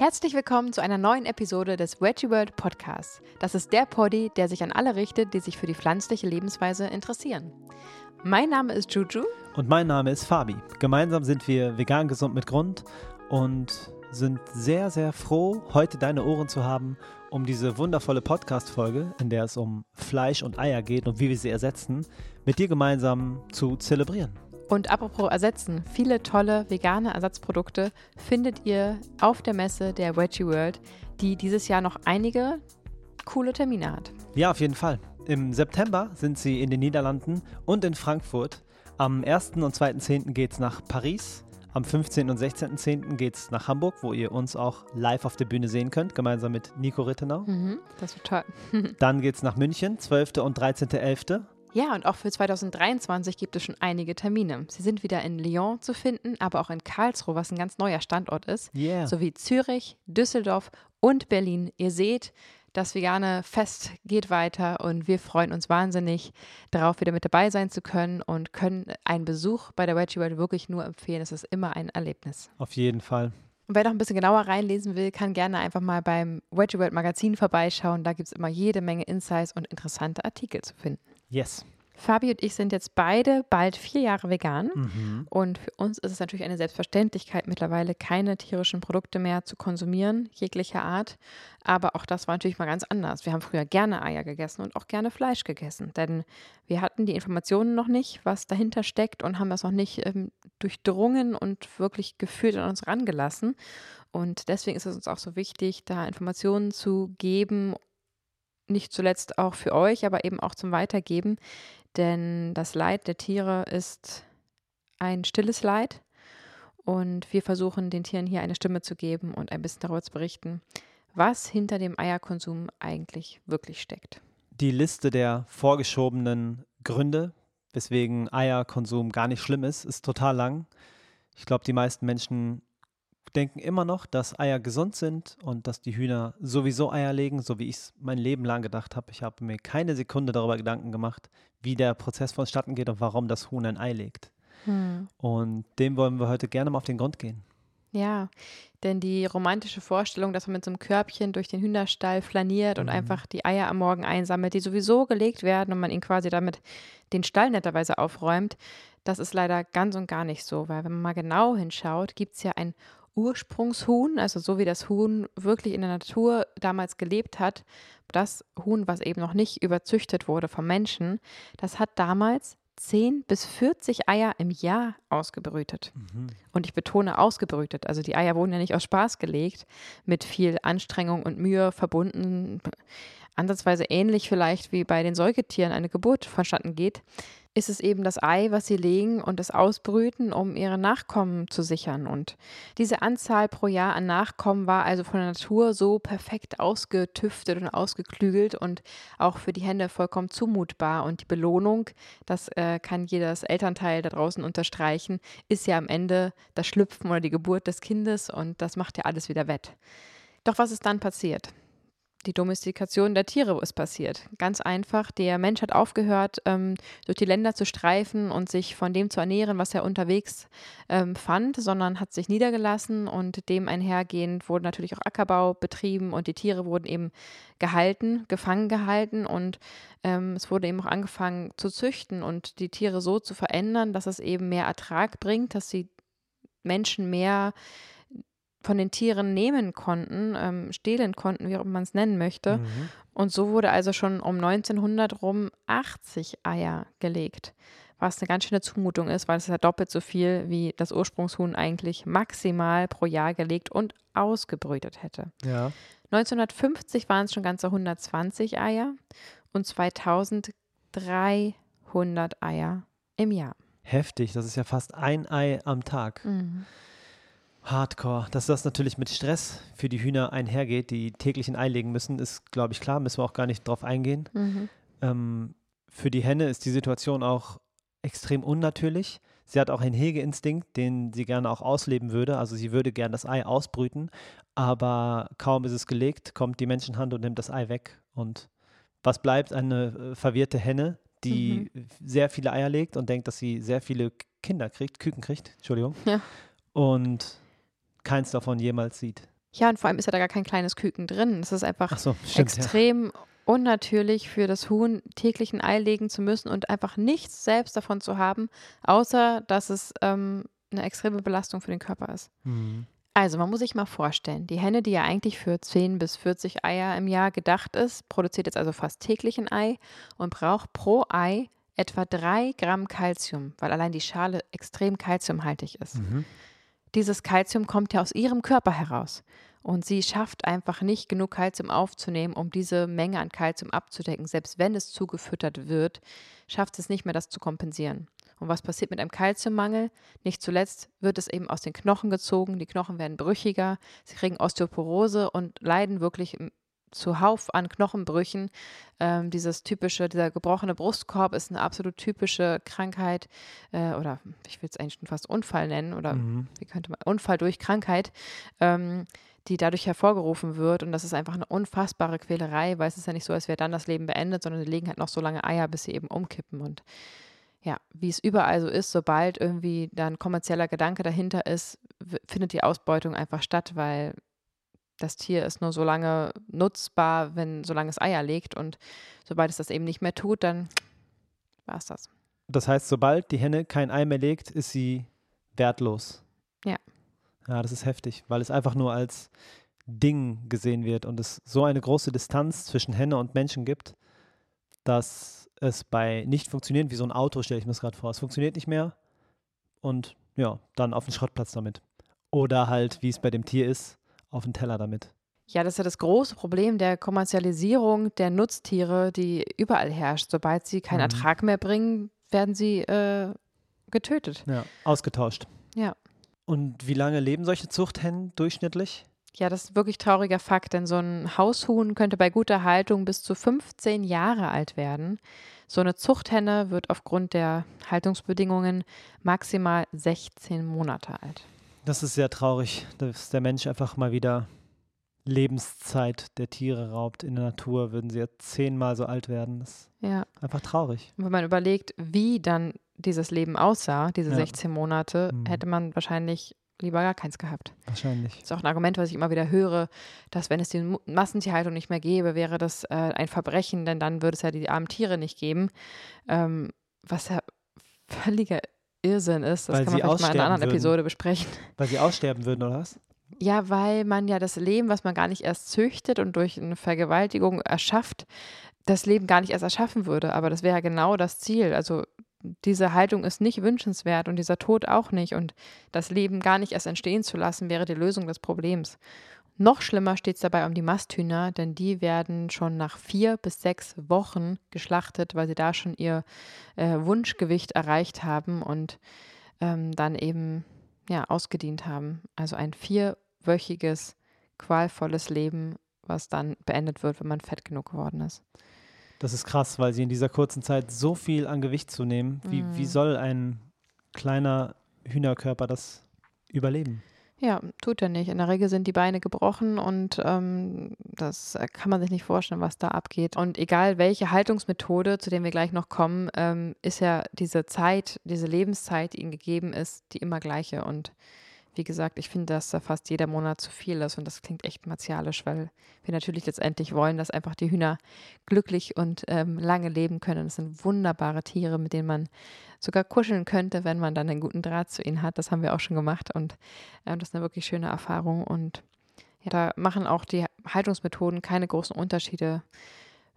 Herzlich willkommen zu einer neuen Episode des Veggie World Podcasts. Das ist der Poddy, der sich an alle richtet, die sich für die pflanzliche Lebensweise interessieren. Mein Name ist Juju. Und mein Name ist Fabi. Gemeinsam sind wir vegan gesund mit Grund und sind sehr, sehr froh, heute deine Ohren zu haben, um diese wundervolle Podcast-Folge, in der es um Fleisch und Eier geht und wie wir sie ersetzen, mit dir gemeinsam zu zelebrieren. Und apropos ersetzen, viele tolle vegane Ersatzprodukte findet ihr auf der Messe der Veggie World, die dieses Jahr noch einige coole Termine hat. Ja, auf jeden Fall. Im September sind sie in den Niederlanden und in Frankfurt. Am 1. und 2.10. geht es nach Paris. Am 15. und 16.10. geht es nach Hamburg, wo ihr uns auch live auf der Bühne sehen könnt, gemeinsam mit Nico Rittenau. Mhm, das wird toll. Dann geht es nach München, 12. und 13.11. Ja, und auch für 2023 gibt es schon einige Termine. Sie sind wieder in Lyon zu finden, aber auch in Karlsruhe, was ein ganz neuer Standort ist, Yeah. sowie Zürich, Düsseldorf und Berlin. Ihr seht, das vegane Fest geht weiter und wir freuen uns wahnsinnig darauf, wieder mit dabei sein zu können und können einen Besuch bei der Veggie World wirklich nur empfehlen. Es ist immer ein Erlebnis. Auf jeden Fall. Und wer noch ein bisschen genauer reinlesen will, kann gerne einfach mal beim Veggie World Magazin vorbeischauen. Da gibt es immer jede Menge Insights und interessante Artikel zu finden. Yes. Fabi und ich sind jetzt beide bald vier Jahre vegan. Mhm. Und für uns ist es natürlich eine Selbstverständlichkeit, mittlerweile keine tierischen Produkte mehr zu konsumieren, jeglicher Art. Aber auch das war natürlich mal ganz anders. Wir haben früher gerne Eier gegessen und auch gerne Fleisch gegessen. Denn wir hatten die Informationen noch nicht, was dahinter steckt und haben das noch nicht ähm, durchdrungen und wirklich gefühlt an uns rangelassen. Und deswegen ist es uns auch so wichtig, da Informationen zu geben, nicht zuletzt auch für euch, aber eben auch zum Weitergeben. Denn das Leid der Tiere ist ein stilles Leid. Und wir versuchen den Tieren hier eine Stimme zu geben und ein bisschen darüber zu berichten, was hinter dem Eierkonsum eigentlich wirklich steckt. Die Liste der vorgeschobenen Gründe, weswegen Eierkonsum gar nicht schlimm ist, ist total lang. Ich glaube, die meisten Menschen denken immer noch, dass Eier gesund sind und dass die Hühner sowieso Eier legen, so wie ich es mein Leben lang gedacht habe. Ich habe mir keine Sekunde darüber Gedanken gemacht, wie der Prozess vonstatten geht und warum das Huhn ein Ei legt. Und dem wollen wir heute gerne mal auf den Grund gehen. Ja, denn die romantische Vorstellung, dass man mit so einem Körbchen durch den Hühnerstall flaniert und Mhm. einfach die Eier am Morgen einsammelt, die sowieso gelegt werden und man ihn quasi damit den Stall netterweise aufräumt, das ist leider ganz und gar nicht so, weil wenn man mal genau hinschaut, gibt es ja ein Ursprungshuhn, also so wie das Huhn wirklich in der Natur damals gelebt hat, das Huhn, was eben noch nicht überzüchtet wurde vom Menschen, das hat damals 10 bis 40 Eier im Jahr ausgebrütet. Und ich betone ausgebrütet. Also die Eier wurden ja nicht aus Spaß gelegt, mit viel Anstrengung und Mühe verbunden. Ansatzweise ähnlich vielleicht wie bei den Säugetieren eine Geburt vonstatten geht, ist es eben das Ei, was sie legen und es ausbrüten, um ihre Nachkommen zu sichern. Und diese Anzahl pro Jahr an Nachkommen war also von der Natur so perfekt ausgetüftet und ausgeklügelt und auch für die Hände vollkommen zumutbar. Und die Belohnung, das äh, kann jedes Elternteil da draußen unterstreichen, ist ja am Ende das Schlüpfen oder die Geburt des Kindes und das macht ja alles wieder wett. Doch was ist dann passiert? Die Domestikation der Tiere ist passiert. Ganz einfach, der Mensch hat aufgehört, ähm, durch die Länder zu streifen und sich von dem zu ernähren, was er unterwegs ähm, fand, sondern hat sich niedergelassen und dem einhergehend wurde natürlich auch Ackerbau betrieben und die Tiere wurden eben gehalten, gefangen gehalten und ähm, es wurde eben auch angefangen zu züchten und die Tiere so zu verändern, dass es eben mehr Ertrag bringt, dass die Menschen mehr von den Tieren nehmen konnten, ähm, stehlen konnten, wie auch immer man es nennen möchte. Mhm. Und so wurde also schon um 1900 rum 80 Eier gelegt, was eine ganz schöne Zumutung ist, weil es ist ja doppelt so viel, wie das Ursprungshuhn eigentlich maximal pro Jahr gelegt und ausgebrütet hätte. Ja. 1950 waren es schon ganze 120 Eier und 2000 300 Eier im Jahr. Heftig, das ist ja fast ein Ei am Tag. Mhm. Hardcore. Dass das natürlich mit Stress für die Hühner einhergeht, die täglich ein Ei legen müssen, ist, glaube ich, klar. Müssen wir auch gar nicht drauf eingehen. Mhm. Ähm, für die Henne ist die Situation auch extrem unnatürlich. Sie hat auch einen Hegeinstinkt, den sie gerne auch ausleben würde. Also sie würde gerne das Ei ausbrüten, aber kaum ist es gelegt, kommt die Menschenhand und nimmt das Ei weg. Und was bleibt? Eine äh, verwirrte Henne, die sehr viele Eier legt und denkt, dass sie sehr viele Kinder kriegt, Küken kriegt, Entschuldigung. Ja. Und keins davon jemals sieht. Ja, und vor allem ist ja da gar kein kleines Küken drin. Es ist einfach so, stimmt, extrem ja. unnatürlich für das Huhn täglich ein Ei legen zu müssen und einfach nichts selbst davon zu haben, außer dass es ähm, eine extreme Belastung für den Körper ist. Mhm. Also, man muss sich mal vorstellen, die Henne, die ja eigentlich für 10 bis 40 Eier im Jahr gedacht ist, produziert jetzt also fast täglich ein Ei und braucht pro Ei etwa 3 Gramm Kalzium, weil allein die Schale extrem kalziumhaltig ist. Mhm. Dieses Kalzium kommt ja aus ihrem Körper heraus. Und sie schafft einfach nicht genug Kalzium aufzunehmen, um diese Menge an Kalzium abzudecken. Selbst wenn es zugefüttert wird, schafft es nicht mehr, das zu kompensieren. Und was passiert mit einem Kalziummangel? Nicht zuletzt wird es eben aus den Knochen gezogen, die Knochen werden brüchiger, sie kriegen Osteoporose und leiden wirklich zuhauf an Knochenbrüchen. Ähm, dieses typische, dieser gebrochene Brustkorb ist eine absolut typische Krankheit äh, oder ich will es eigentlich schon fast Unfall nennen oder Mhm. wie könnte man, Unfall durch Krankheit, ähm, die dadurch hervorgerufen wird und das ist einfach eine unfassbare Quälerei, weil es ist ja nicht so, als wäre dann das Leben beendet, sondern die legen halt noch so lange Eier, bis sie eben umkippen und ja, wie es überall so ist, sobald irgendwie da ein kommerzieller Gedanke dahinter ist, findet die Ausbeutung einfach statt, weil das Tier ist nur so lange nutzbar, wenn solange es Eier legt und sobald es das eben nicht mehr tut, dann war es das. Das heißt, sobald die Henne kein Ei mehr legt, ist sie wertlos. Ja. Ja, das ist heftig, weil es einfach nur als Ding gesehen wird und es so eine große Distanz zwischen Henne und Menschen gibt, dass es bei nicht funktionieren, wie so ein Auto, stelle ich mir das gerade vor. Es funktioniert nicht mehr und ja, dann auf den Schrottplatz damit. Oder halt, wie es bei dem Tier ist, auf den Teller damit. Ja, das ist ja das große Problem der Kommerzialisierung der Nutztiere, die überall herrscht. Sobald sie keinen Mhm. Ertrag mehr bringen, werden sie äh, getötet. Ja, ausgetauscht. Ja. Und wie lange leben solche Zuchthennen durchschnittlich? Ja, das ist wirklich trauriger Fakt, denn so ein Haushuhn könnte bei guter Haltung bis zu 15 Jahre alt werden. So eine Zuchthenne wird aufgrund der Haltungsbedingungen maximal 16 Monate alt. Das ist sehr traurig, dass der Mensch einfach mal wieder Lebenszeit der Tiere raubt. In der Natur würden sie ja zehnmal so alt werden. Das ist Ja, einfach traurig. und wenn man überlegt, wie dann dieses Leben aussah, diese Ja. 16 Monate, Mhm. hätte man wahrscheinlich lieber gar keins gehabt. Wahrscheinlich. Das ist auch ein Argument, was ich immer wieder höre, dass wenn es die Massentierhaltung nicht mehr gäbe, wäre das äh, ein Verbrechen, denn dann würde es ja die armen Tiere nicht geben. Ähm, was ja völliger Irrsinn ist. Das Weil kann man vielleicht mal in einer anderen würden. Episode besprechen. Weil sie aussterben würden, oder was? Ja, weil man ja das Leben, was man gar nicht erst züchtet und durch eine Vergewaltigung erschafft, das Leben gar nicht erst erschaffen würde. Aber das wäre ja genau das Ziel. Also diese Haltung ist nicht wünschenswert und dieser Tod auch nicht. Und das Leben gar nicht erst entstehen zu lassen, wäre die Lösung des Problems. Noch schlimmer steht es dabei um die Masthühner, denn die werden schon nach vier bis sechs Wochen geschlachtet, weil sie da schon ihr äh, Wunschgewicht erreicht haben und ähm, dann eben ja, ausgedient haben. Also ein vierwöchiges, qualvolles Leben, was dann beendet wird, wenn man fett genug geworden ist. Das ist krass, weil sie in dieser kurzen Zeit so viel an Gewicht zunehmen. Wie, wie Mhm. soll ein kleiner Hühnerkörper das überleben? Ja, tut er nicht. In der Regel sind die Beine gebrochen und ähm, das äh, kann man sich nicht vorstellen, was da abgeht. Und egal welche Haltungsmethode, zu der wir gleich noch kommen, ähm, ist ja diese Zeit, diese Lebenszeit, die ihnen gegeben ist, die immer gleiche. Und wie gesagt, ich finde, dass da fast jeder Monat zu viel ist und das klingt echt martialisch, weil wir natürlich letztendlich wollen, dass einfach die Hühner glücklich und ähm, lange leben können. Das sind wunderbare Tiere, mit denen man sogar kuscheln könnte, wenn man dann einen guten Draht zu ihnen hat. Das haben wir auch schon gemacht und ähm, das ist eine wirklich schöne Erfahrung und ja, da machen auch die Haltungsmethoden keine großen Unterschiede.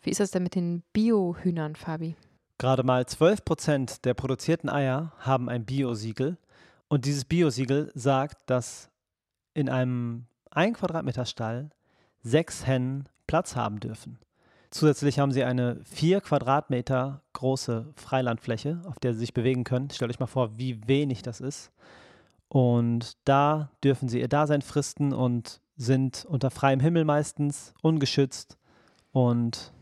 Wie ist das denn mit den Bio-Hühnern, Fabi? Gerade mal 12 Prozent der produzierten Eier haben ein Bio-Siegel. Und dieses Bio-Siegel sagt, dass in einem 1 Quadratmeter Stall sechs Hennen Platz haben dürfen. Zusätzlich haben sie eine 4 Quadratmeter große Freilandfläche, auf der sie sich bewegen können. Stellt euch mal vor, wie wenig das ist. Und da dürfen sie ihr Dasein fristen und sind unter freiem Himmel meistens, ungeschützt und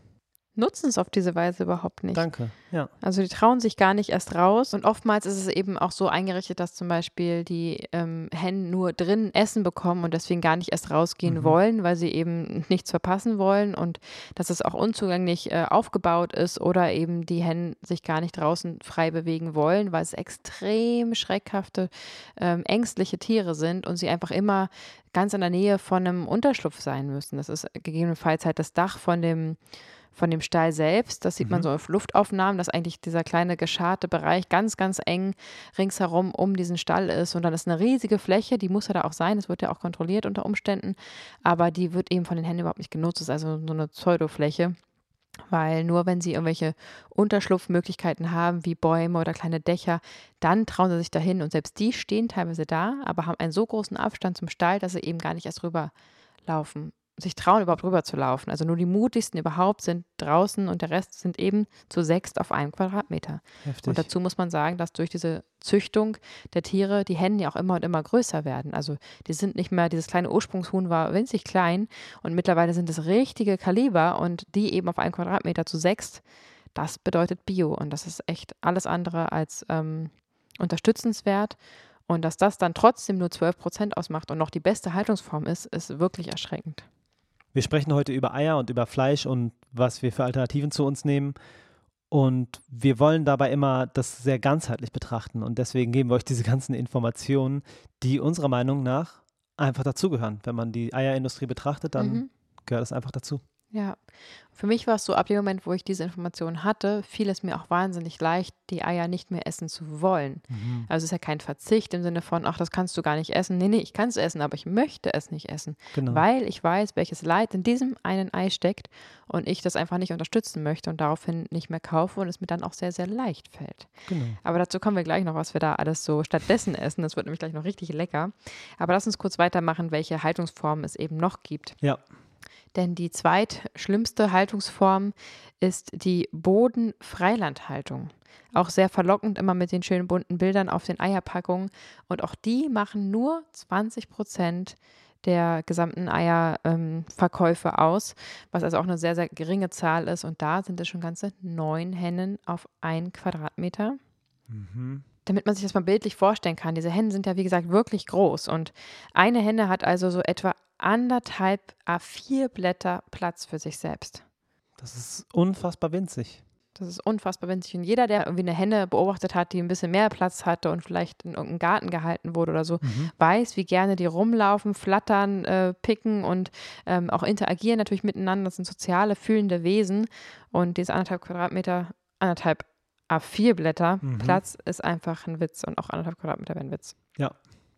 nutzen es auf diese Weise überhaupt nicht. Danke, ja. Also die trauen sich gar nicht erst raus. Und oftmals ist es eben auch so eingerichtet, dass zum Beispiel die ähm, Hennen nur drin Essen bekommen und deswegen gar nicht erst rausgehen Mhm. wollen, weil sie eben nichts verpassen wollen und dass es auch unzugänglich äh, aufgebaut ist oder eben die Hennen sich gar nicht draußen frei bewegen wollen, weil es extrem schreckhafte, ähm, ängstliche Tiere sind und sie einfach immer ganz in der Nähe von einem Unterschlupf sein müssen. Das ist gegebenenfalls halt das Dach von dem von dem Stall selbst. Das sieht man Mhm. so auf Luftaufnahmen, dass eigentlich dieser kleine gescharte Bereich ganz, ganz eng ringsherum um diesen Stall ist. Und dann ist eine riesige Fläche, die muss ja da auch sein. Das wird ja auch kontrolliert unter Umständen. Aber die wird eben von den Händen überhaupt nicht genutzt. Das ist also so eine Pseudofläche. Weil nur wenn sie irgendwelche Unterschlupfmöglichkeiten haben, wie Bäume oder kleine Dächer, dann trauen sie sich dahin. Und selbst die stehen teilweise da, aber haben einen so großen Abstand zum Stall, dass sie eben gar nicht erst rüberlaufen, sich trauen, überhaupt rüber zu laufen. Also nur die mutigsten überhaupt sind draußen und der Rest sind eben zu sechst auf einem Quadratmeter. Heftig. Und dazu muss man sagen, dass durch diese Züchtung der Tiere die Hennen ja auch immer und immer größer werden. Also die sind nicht mehr, dieses kleine Ursprungshuhn war winzig klein und mittlerweile sind es richtige Kaliber und die eben auf einen Quadratmeter zu sechst, das bedeutet Bio und das ist echt alles andere als ähm, unterstützenswert. Und dass das dann trotzdem nur 12 Prozent ausmacht und noch die beste Haltungsform ist, ist wirklich erschreckend. Wir sprechen heute über Eier und über Fleisch und was wir für Alternativen zu uns nehmen. Und wir wollen dabei immer das sehr ganzheitlich betrachten. Und deswegen geben wir euch diese ganzen Informationen, die unserer Meinung nach einfach dazugehören. Wenn man die Eierindustrie betrachtet, dann Mhm. gehört das einfach dazu. Ja, für mich war es so, ab dem Moment, wo ich diese Informationen hatte, fiel es mir auch wahnsinnig leicht, die Eier nicht mehr essen zu wollen. Also es ist ja kein Verzicht im Sinne von, ach, das kannst du gar nicht essen. Nee, nee, ich kann es essen, aber ich möchte es nicht essen, Genau. weil ich weiß, welches Leid in diesem einen Ei steckt und ich das einfach nicht unterstützen möchte und daraufhin nicht mehr kaufe und es mir dann auch sehr, sehr leicht fällt. genau. Aber dazu kommen wir gleich noch, was wir da alles so stattdessen essen. Das wird nämlich gleich noch richtig lecker. Aber lass uns kurz weitermachen, welche Haltungsformen es eben noch gibt. Ja, Denn die zweitschlimmste Haltungsform ist die Bodenfreilandhaltung. Auch sehr verlockend immer mit den schönen bunten Bildern auf den Eierpackungen. Und auch die machen nur 20 Prozent der gesamten Eierverkäufe aus, was also auch eine sehr, sehr geringe Zahl ist. Und da sind es schon ganze neun Hennen auf ein Quadratmeter. Mhm. Damit man sich das mal bildlich vorstellen kann, diese Hennen sind ja wie gesagt wirklich groß und eine Henne hat also so etwa anderthalb A4 Blätter Platz für sich selbst. das ist unfassbar winzig. Das ist unfassbar winzig. Und jeder, der irgendwie eine Henne beobachtet hat, die ein bisschen mehr Platz hatte und vielleicht in irgendeinem Garten gehalten wurde oder so, Mhm. weiß, wie gerne die rumlaufen, flattern, äh, picken und ähm, auch interagieren natürlich miteinander. Das sind soziale, fühlende Wesen. Und diese anderthalb Quadratmeter, anderthalb A4 Blätter Mhm. Platz ist einfach ein Witz. Und auch anderthalb Quadratmeter wäre ein Witz. Ja.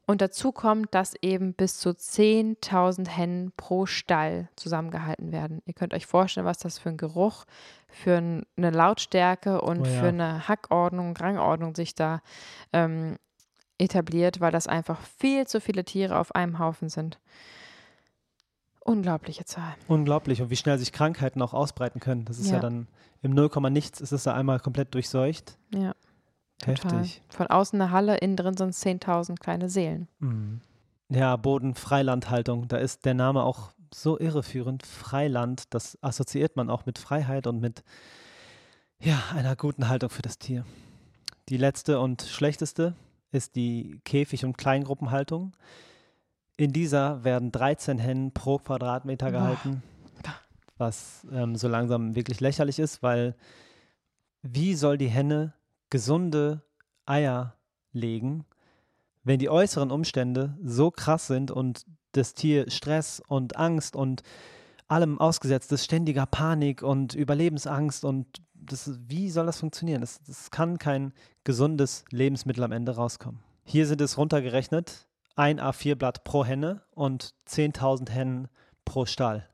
Und dazu kommt, dass eben bis zu 10.000 Hennen pro Stall zusammengehalten werden. Ihr könnt euch vorstellen, was das für ein Geruch, für ein, eine Lautstärke und Oh ja. für eine Hackordnung, Rangordnung sich da ähm, etabliert, weil das einfach viel zu viele Tiere auf einem Haufen sind. Unglaubliche Zahl. Unglaublich. Und wie schnell sich Krankheiten auch ausbreiten können. Das ist ja, Ja. dann im Nullkomma nichts, ist es da einmal komplett durchseucht. Ja, total. Heftig. Von außen eine Halle, innen drin sind 10.000 kleine Seelen. Mhm. Ja, Bodenfreilandhaltung, da ist der Name auch so irreführend. Freiland, das assoziiert man auch mit Freiheit und mit ja, einer guten Haltung für das Tier. Die letzte und schlechteste ist die Käfig- und Kleingruppenhaltung. In dieser werden 13 Hennen pro Quadratmeter gehalten, was ähm, so langsam wirklich lächerlich ist, weil wie soll die Henne gesunde Eier legen, wenn die äußeren Umstände so krass sind und das Tier Stress und Angst und allem ausgesetzt ist, ständiger Panik und Überlebensangst und das, wie soll das funktionieren? Das, das kann kein gesundes Lebensmittel am Ende rauskommen. Hier sind es runtergerechnet, ein A4-Blatt pro Henne und 10.000 Hennen pro Stall.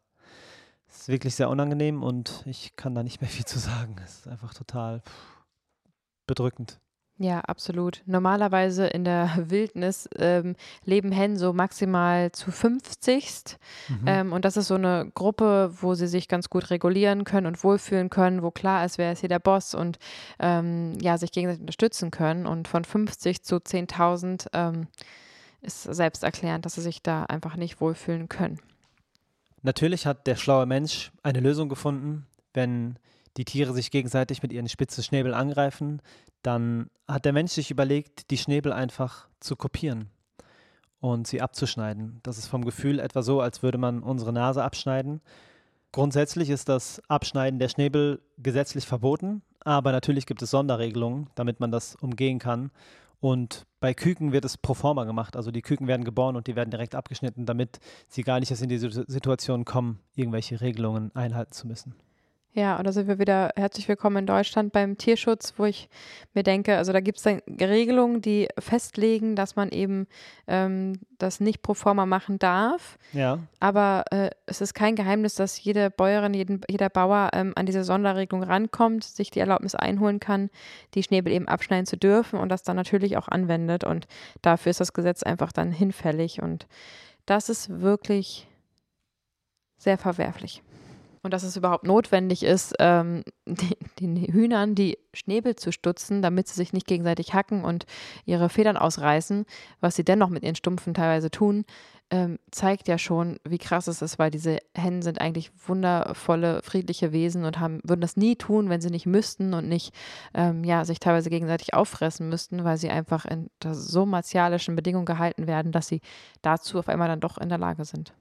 Das ist wirklich sehr unangenehm und ich kann da nicht mehr viel zu sagen. Es ist einfach total pff, bedrückend. Ja, absolut. Normalerweise in der Wildnis ähm, leben Hennen so maximal zu 50. Mhm. Ähm, und das ist so eine Gruppe, wo sie sich ganz gut regulieren können und wohlfühlen können, wo klar ist, wer ist hier der Boss und ähm, ja, sich gegenseitig unterstützen können. Und von 50 zu 10.000 ähm, ist selbsterklärend, dass sie sich da einfach nicht wohlfühlen können. Natürlich hat der schlaue Mensch eine Lösung gefunden, wenn die Tiere sich gegenseitig mit ihren spitzen Schnäbel angreifen, dann hat der Mensch sich überlegt, die Schnäbel einfach zu kopieren und sie abzuschneiden. Das ist vom Gefühl etwa so, als würde man unsere Nase abschneiden. Grundsätzlich ist das Abschneiden der Schnäbel gesetzlich verboten, aber natürlich gibt es Sonderregelungen, damit man das umgehen kann. Und bei Küken wird es pro forma gemacht. Also die Küken werden geboren und die werden direkt abgeschnitten, damit sie gar nicht erst in die Situation kommen, irgendwelche Regelungen einhalten zu müssen. Ja, und da sind wir wieder herzlich willkommen in Deutschland beim Tierschutz, wo ich mir denke, also da gibt es dann Regelungen, die festlegen, dass man eben ähm, das nicht pro forma machen darf. Ja. Aber äh, es ist kein Geheimnis, dass jede Bäuerin, jeden, jeder Bauer ähm, an diese Sonderregelung rankommt, sich die Erlaubnis einholen kann, die Schnäbel eben abschneiden zu dürfen und das dann natürlich auch anwendet. Und dafür ist das Gesetz einfach dann hinfällig. Und das ist wirklich sehr verwerflich und dass es überhaupt notwendig ist, ähm, den Hühnern die Schnäbel zu stutzen, damit sie sich nicht gegenseitig hacken und ihre Federn ausreißen, was sie dennoch mit ihren Stumpfen teilweise tun, ähm, zeigt ja schon, wie krass es ist, weil diese Hennen sind eigentlich wundervolle, friedliche Wesen und haben, würden das nie tun, wenn sie nicht müssten und nicht ähm, ja, sich teilweise gegenseitig auffressen müssten, weil sie einfach in so martialischen Bedingungen gehalten werden, dass sie dazu auf einmal dann doch in der Lage sind.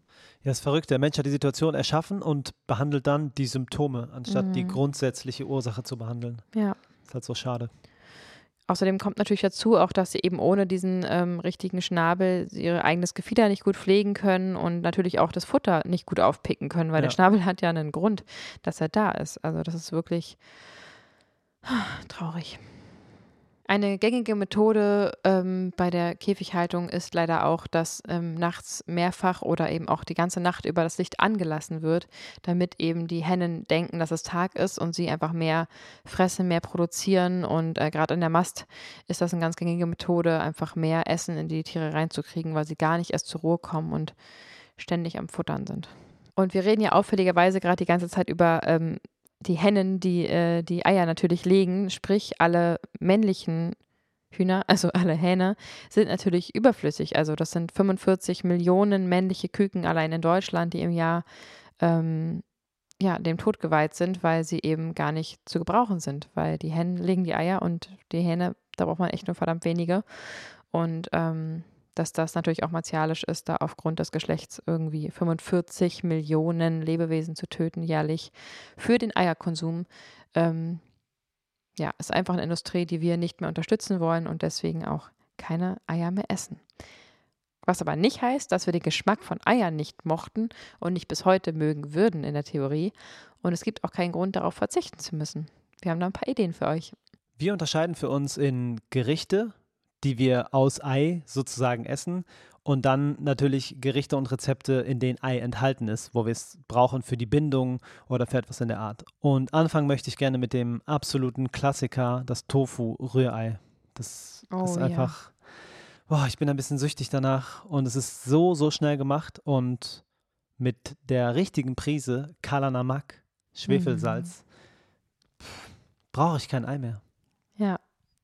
Ja, ist verrückt. Der Mensch hat die Situation erschaffen und behandelt dann die Symptome, anstatt mhm. die grundsätzliche Ursache zu behandeln. Ja. Ist halt so schade. Außerdem kommt natürlich dazu auch, dass sie eben ohne diesen ähm, richtigen Schnabel ihr eigenes Gefieder nicht gut pflegen können und natürlich auch das Futter nicht gut aufpicken können, weil ja. der Schnabel hat ja einen Grund, dass er da ist. Also das ist wirklich traurig. Eine gängige Methode ähm, bei der Käfighaltung ist leider auch, dass ähm, nachts mehrfach oder eben auch die ganze Nacht über das Licht angelassen wird, damit eben die Hennen denken, dass es Tag ist und sie einfach mehr fressen, mehr produzieren. Und äh, gerade in der Mast ist das eine ganz gängige Methode, einfach mehr Essen in die Tiere reinzukriegen, weil sie gar nicht erst zur Ruhe kommen und ständig am Futtern sind. Und wir reden ja auffälligerweise gerade die ganze Zeit über ähm, die Hennen, die äh, die Eier natürlich legen, sprich alle männlichen Hühner, also alle Hähne, sind natürlich überflüssig. Also das sind 45 Millionen männliche Küken allein in Deutschland, die im Jahr ähm, ja, dem Tod geweiht sind, weil sie eben gar nicht zu gebrauchen sind. Weil die Hennen legen die Eier und die Hähne, da braucht man echt nur verdammt wenige. Und ähm, dass das natürlich auch martialisch ist, da aufgrund des Geschlechts irgendwie 45 Millionen Lebewesen zu töten jährlich für den Eierkonsum. Ähm, ja, ist einfach eine Industrie, die wir nicht mehr unterstützen wollen und deswegen auch keine Eier mehr essen. Was aber nicht heißt, dass wir den Geschmack von Eiern nicht mochten und nicht bis heute mögen würden in der Theorie. Und es gibt auch keinen Grund darauf verzichten zu müssen. Wir haben da ein paar Ideen für euch. Wir unterscheiden für uns in Gerichte, die wir aus Ei sozusagen essen und dann natürlich Gerichte und Rezepte, in denen Ei enthalten ist, wo wir es brauchen für die Bindung oder für etwas in der Art. Und anfangen möchte ich gerne mit dem absoluten Klassiker, das Tofu-Rührei. Das oh, ist einfach, ja. boah, ich bin ein bisschen süchtig danach und es ist so, so schnell gemacht und mit der richtigen Prise Kalanamak, Schwefelsalz, mhm. brauche ich kein Ei mehr. Ja,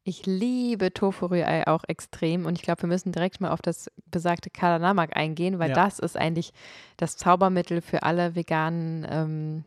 ich liebe Tofu-Rührei auch extrem und ich glaube, wir müssen direkt mal auf das besagte Kalanamak eingehen, weil ja. das ist eigentlich das Zaubermittel für alle veganen ähm,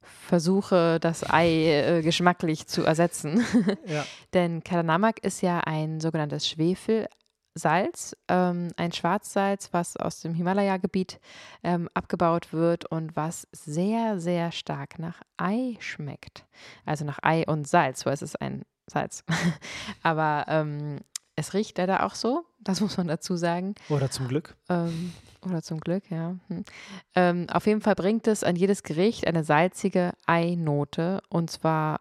Versuche, das Ei äh, geschmacklich zu ersetzen. Ja. Denn Kalanamak ist ja ein sogenanntes Schwefelsalz, ähm, ein Schwarzsalz, was aus dem Himalaya-Gebiet ähm, abgebaut wird und was sehr, sehr stark nach Ei schmeckt. Also nach Ei und Salz, weil es ist ein Salz. Aber ähm, es riecht leider auch so, das muss man dazu sagen. Oder zum Glück. Ähm, oder zum Glück, ja. Hm. Ähm, auf jeden Fall bringt es an jedes Gericht eine salzige Einote und zwar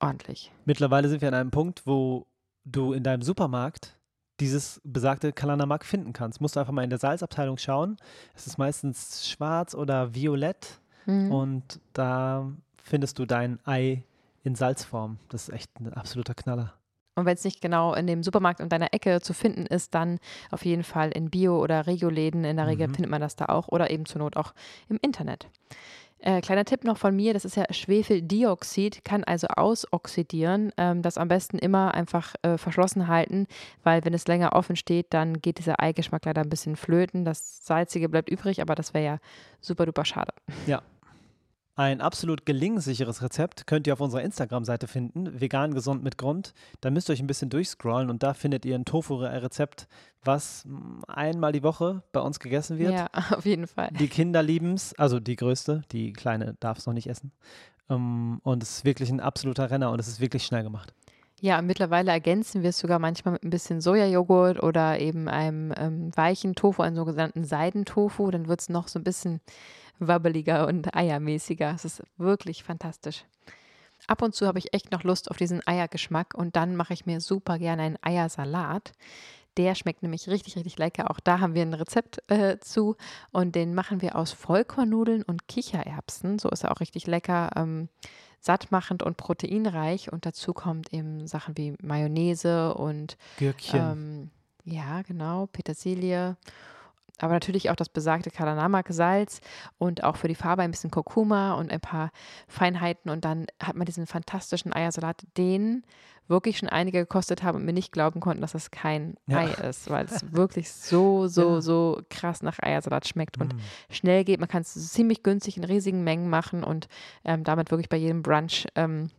ordentlich. Mittlerweile sind wir an einem Punkt, wo du in deinem Supermarkt dieses besagte Kalanamak finden kannst. Musst du einfach mal in der Salzabteilung schauen. Es ist meistens schwarz oder violett mhm. und da findest du dein Ei in Salzform. Das ist echt ein absoluter Knaller. Und wenn es nicht genau in dem Supermarkt um deiner Ecke zu finden ist, dann auf jeden Fall in Bio- oder Regioläden. In der Regel mhm. findet man das da auch oder eben zur Not auch im Internet. Äh, kleiner Tipp noch von mir, das ist ja Schwefeldioxid, kann also ausoxidieren. Ähm, das am besten immer einfach äh, verschlossen halten, weil wenn es länger offen steht, dann geht dieser Eigeschmack leider ein bisschen flöten. Das Salzige bleibt übrig, aber das wäre ja super duper schade. Ja, Ein absolut gelingsicheres Rezept könnt ihr auf unserer Instagram-Seite finden, vegan gesund mit Grund. Da müsst ihr euch ein bisschen durchscrollen und da findet ihr ein Tofu-Rezept, was mm, einmal die Woche bei uns gegessen wird. Ja, auf jeden Fall. Die Kinder lieben es, also die größte, die kleine darf es noch nicht essen. Um, und es ist wirklich ein absoluter Renner und es ist wirklich schnell gemacht. Ja, mittlerweile ergänzen wir es sogar manchmal mit ein bisschen Sojajoghurt oder eben einem ähm, weichen Tofu, einem sogenannten Seidentofu. Dann wird es noch so ein bisschen wabbeliger und eiermäßiger. Es ist wirklich fantastisch. Ab und zu habe ich echt noch Lust auf diesen Eiergeschmack und dann mache ich mir super gerne einen Eiersalat. Der schmeckt nämlich richtig, richtig lecker. Auch da haben wir ein Rezept äh, zu und den machen wir aus Vollkornnudeln und Kichererbsen. So ist er auch richtig lecker, ähm, sattmachend und proteinreich. Und dazu kommt eben Sachen wie Mayonnaise und Gürkchen. Ähm, ja, genau, Petersilie aber natürlich auch das besagte Kalanamak-Salz und auch für die Farbe ein bisschen Kurkuma und ein paar Feinheiten. Und dann hat man diesen fantastischen Eiersalat, den wirklich schon einige gekostet haben und mir nicht glauben konnten, dass das kein ja. Ei ist, weil es wirklich so, so, ja. so krass nach Eiersalat schmeckt und mm. schnell geht. Man kann es ziemlich günstig in riesigen Mengen machen und ähm, damit wirklich bei jedem Brunch ähm,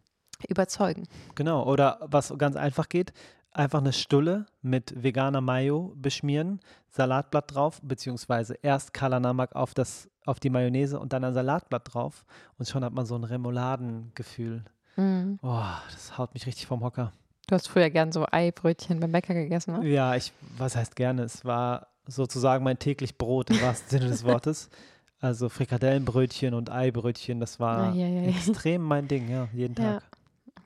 überzeugen. Genau, oder was ganz einfach geht, einfach eine Stulle mit veganer Mayo beschmieren, Salatblatt drauf, beziehungsweise erst Kalanamak auf, das, auf die Mayonnaise und dann ein Salatblatt drauf und schon hat man so ein Remouladengefühl. Mhm. Oh, das haut mich richtig vom Hocker. Du hast früher gern so Eibrötchen beim Bäcker gegessen, ne? Ja, ich, was heißt gerne? Es war sozusagen mein täglich Brot im wahrsten Sinne des Wortes. Also Frikadellenbrötchen und Eibrötchen, das war ah, ja, ja, ja. extrem mein Ding, ja, jeden Tag.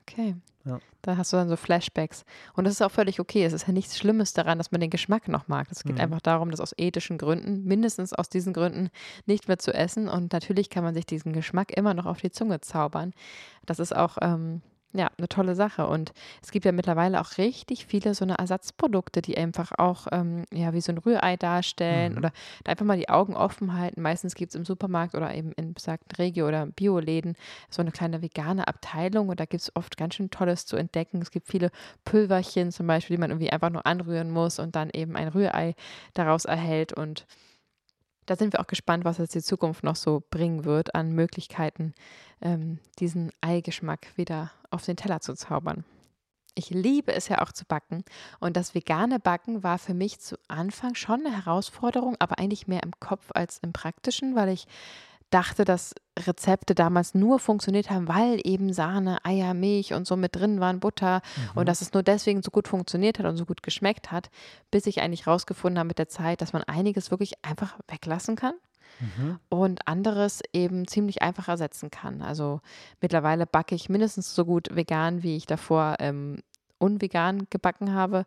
Okay. Ja. Da hast du dann so Flashbacks. Und das ist auch völlig okay. Es ist ja nichts Schlimmes daran, dass man den Geschmack noch mag. Es geht mhm. einfach darum, das aus ethischen Gründen, mindestens aus diesen Gründen, nicht mehr zu essen. Und natürlich kann man sich diesen Geschmack immer noch auf die Zunge zaubern. Das ist auch ähm, ja, eine tolle Sache. Und es gibt ja mittlerweile auch richtig viele so eine Ersatzprodukte, die einfach auch ähm, ja, wie so ein Rührei darstellen mhm. oder da einfach mal die Augen offen halten. Meistens gibt es im Supermarkt oder eben in besagten Regio- oder Bioläden so eine kleine vegane Abteilung und da gibt es oft ganz schön Tolles zu entdecken. Es gibt viele Pülverchen zum Beispiel, die man irgendwie einfach nur anrühren muss und dann eben ein Rührei daraus erhält und da sind wir auch gespannt, was jetzt die Zukunft noch so bringen wird an Möglichkeiten, ähm, diesen Eigeschmack wieder auf den Teller zu zaubern. Ich liebe es ja auch zu backen und das vegane Backen war für mich zu Anfang schon eine Herausforderung, aber eigentlich mehr im Kopf als im praktischen, weil ich dachte, dass Rezepte damals nur funktioniert haben, weil eben Sahne, Eier, Milch und so mit drin waren, Butter mhm. und dass es nur deswegen so gut funktioniert hat und so gut geschmeckt hat, bis ich eigentlich rausgefunden habe mit der Zeit, dass man einiges wirklich einfach weglassen kann. Mhm. Und anderes eben ziemlich einfach ersetzen kann. Also mittlerweile backe ich mindestens so gut vegan, wie ich davor ähm, unvegan gebacken habe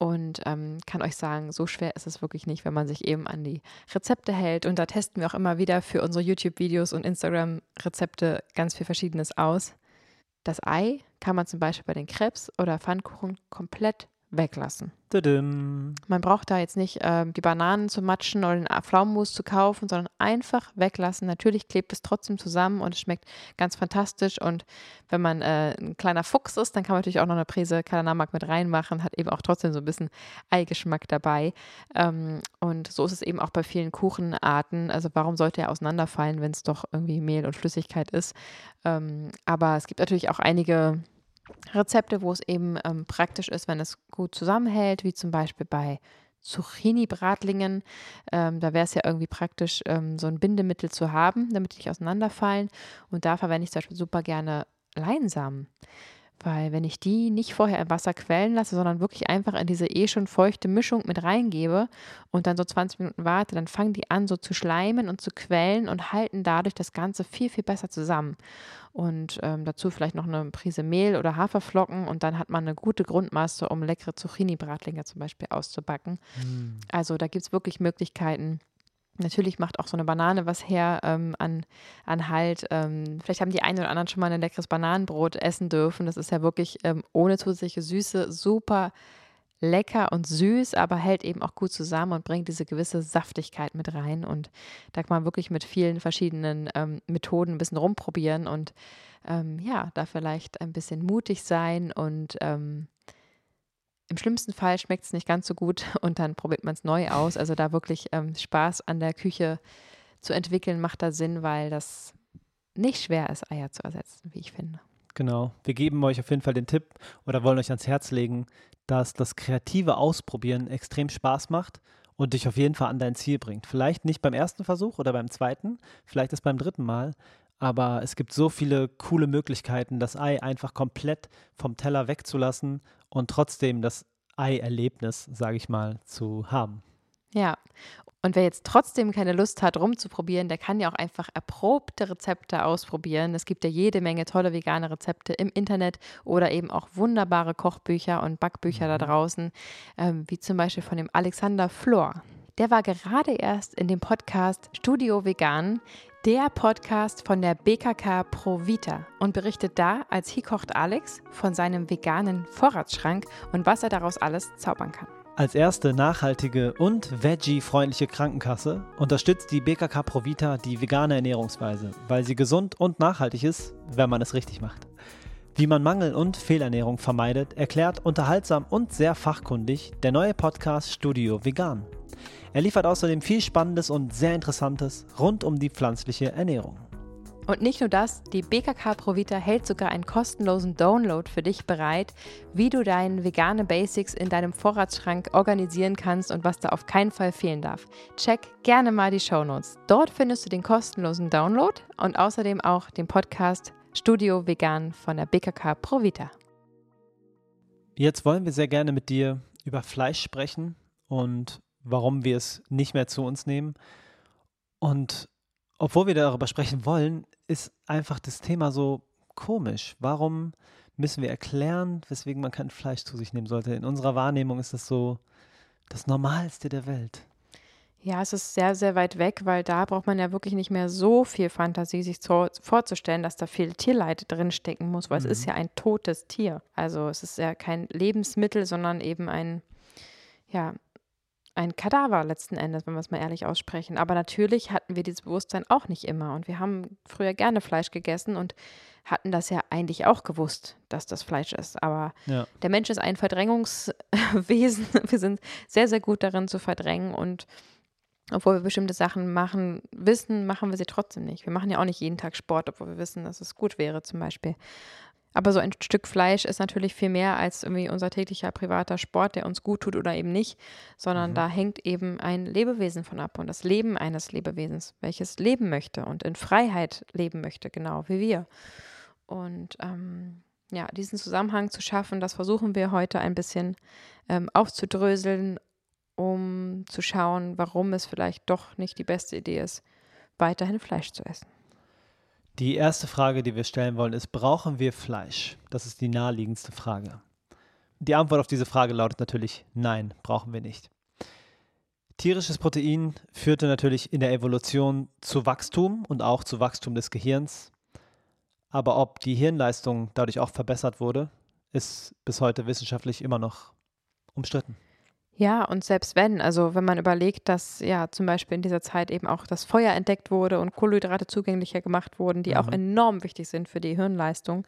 und ähm, kann euch sagen, so schwer ist es wirklich nicht, wenn man sich eben an die Rezepte hält. Und da testen wir auch immer wieder für unsere YouTube-Videos und Instagram-Rezepte ganz viel Verschiedenes aus. Das Ei kann man zum Beispiel bei den Krebs oder Pfannkuchen komplett weglassen. Tudum. Man braucht da jetzt nicht ähm, die Bananen zu matschen oder den Pflaumenmus zu kaufen, sondern einfach weglassen. Natürlich klebt es trotzdem zusammen und es schmeckt ganz fantastisch. Und wenn man äh, ein kleiner Fuchs ist, dann kann man natürlich auch noch eine Prise Kalanamak mit reinmachen, hat eben auch trotzdem so ein bisschen Eigeschmack dabei. Ähm, und so ist es eben auch bei vielen Kuchenarten. Also warum sollte er auseinanderfallen, wenn es doch irgendwie Mehl und Flüssigkeit ist? Ähm, aber es gibt natürlich auch einige Rezepte, wo es eben ähm, praktisch ist, wenn es gut zusammenhält, wie zum Beispiel bei Zucchini-Bratlingen. Ähm, da wäre es ja irgendwie praktisch, ähm, so ein Bindemittel zu haben, damit die nicht auseinanderfallen. Und da verwende ich zum Beispiel super gerne Leinsamen. Weil wenn ich die nicht vorher im Wasser quellen lasse, sondern wirklich einfach in diese eh schon feuchte Mischung mit reingebe und dann so 20 Minuten warte, dann fangen die an so zu schleimen und zu quellen und halten dadurch das Ganze viel, viel besser zusammen. Und ähm, dazu vielleicht noch eine Prise Mehl oder Haferflocken und dann hat man eine gute Grundmasse, um leckere Zucchini-Bratlinge zum Beispiel auszubacken. Mm. Also da gibt es wirklich Möglichkeiten, Natürlich macht auch so eine Banane was her ähm, an, an Halt. Ähm, vielleicht haben die einen oder anderen schon mal ein leckeres Bananenbrot essen dürfen. Das ist ja wirklich ähm, ohne zusätzliche Süße super lecker und süß, aber hält eben auch gut zusammen und bringt diese gewisse Saftigkeit mit rein. Und da kann man wirklich mit vielen verschiedenen ähm, Methoden ein bisschen rumprobieren und ähm, ja, da vielleicht ein bisschen mutig sein und ähm, im schlimmsten Fall schmeckt es nicht ganz so gut und dann probiert man es neu aus. Also da wirklich ähm, Spaß an der Küche zu entwickeln, macht da Sinn, weil das nicht schwer ist, Eier zu ersetzen, wie ich finde. Genau. Wir geben euch auf jeden Fall den Tipp oder wollen euch ans Herz legen, dass das kreative Ausprobieren extrem Spaß macht und dich auf jeden Fall an dein Ziel bringt. Vielleicht nicht beim ersten Versuch oder beim zweiten, vielleicht ist beim dritten Mal, aber es gibt so viele coole Möglichkeiten, das Ei einfach komplett vom Teller wegzulassen und trotzdem das Ei-Erlebnis, sage ich mal, zu haben. Ja, und wer jetzt trotzdem keine Lust hat, rumzuprobieren, der kann ja auch einfach erprobte Rezepte ausprobieren. Es gibt ja jede Menge tolle vegane Rezepte im Internet oder eben auch wunderbare Kochbücher und Backbücher da mhm. draußen, ähm, wie zum Beispiel von dem Alexander Flor. Der war gerade erst in dem Podcast Studio Vegan, der Podcast von der BKK Pro Vita und berichtet da als He kocht Alex von seinem veganen Vorratsschrank und was er daraus alles zaubern kann. Als erste nachhaltige und veggie-freundliche Krankenkasse unterstützt die BKK Provita die vegane Ernährungsweise, weil sie gesund und nachhaltig ist, wenn man es richtig macht. Wie man Mangel- und Fehlernährung vermeidet, erklärt unterhaltsam und sehr fachkundig der neue Podcast Studio Vegan. Er liefert außerdem viel Spannendes und sehr Interessantes rund um die pflanzliche Ernährung. Und nicht nur das, die BKK Provita hält sogar einen kostenlosen Download für dich bereit, wie du deine vegane Basics in deinem Vorratsschrank organisieren kannst und was da auf keinen Fall fehlen darf. Check gerne mal die Shownotes. Dort findest du den kostenlosen Download und außerdem auch den Podcast Studio Vegan von der BKK Provita. Jetzt wollen wir sehr gerne mit dir über Fleisch sprechen und warum wir es nicht mehr zu uns nehmen. Und obwohl wir darüber sprechen wollen, ist einfach das Thema so komisch. Warum müssen wir erklären, weswegen man kein Fleisch zu sich nehmen sollte? In unserer Wahrnehmung ist das so das Normalste der Welt. Ja, es ist sehr, sehr weit weg, weil da braucht man ja wirklich nicht mehr so viel Fantasie, sich zu, vorzustellen, dass da viel Tierleid drinstecken muss, weil mhm. es ist mhm. ja ein totes Tier. Also es ist ja kein Lebensmittel, sondern eben ein, ja, ein Kadaver letzten Endes, wenn wir es mal ehrlich aussprechen. Aber natürlich hatten wir dieses Bewusstsein auch nicht immer. Und wir haben früher gerne Fleisch gegessen und hatten das ja eigentlich auch gewusst, dass das Fleisch ist. Aber ja. der Mensch ist ein Verdrängungswesen. Wir sind sehr, sehr gut darin zu verdrängen. Und obwohl wir bestimmte Sachen machen, wissen, machen wir sie trotzdem nicht. Wir machen ja auch nicht jeden Tag Sport, obwohl wir wissen, dass es gut wäre, zum Beispiel. Aber so ein Stück Fleisch ist natürlich viel mehr als irgendwie unser täglicher privater Sport, der uns gut tut oder eben nicht, sondern mhm. da hängt eben ein Lebewesen von ab und das Leben eines Lebewesens, welches leben möchte und in Freiheit leben möchte, genau wie wir. Und ähm, ja, diesen Zusammenhang zu schaffen, das versuchen wir heute ein bisschen ähm, aufzudröseln, um zu schauen, warum es vielleicht doch nicht die beste Idee ist, weiterhin Fleisch zu essen. Die erste Frage, die wir stellen wollen, ist, brauchen wir Fleisch? Das ist die naheliegendste Frage. Die Antwort auf diese Frage lautet natürlich, nein, brauchen wir nicht. Tierisches Protein führte natürlich in der Evolution zu Wachstum und auch zu Wachstum des Gehirns. Aber ob die Hirnleistung dadurch auch verbessert wurde, ist bis heute wissenschaftlich immer noch umstritten. Ja, und selbst wenn, also wenn man überlegt, dass ja zum Beispiel in dieser Zeit eben auch das Feuer entdeckt wurde und Kohlenhydrate zugänglicher gemacht wurden, die mhm. auch enorm wichtig sind für die Hirnleistung,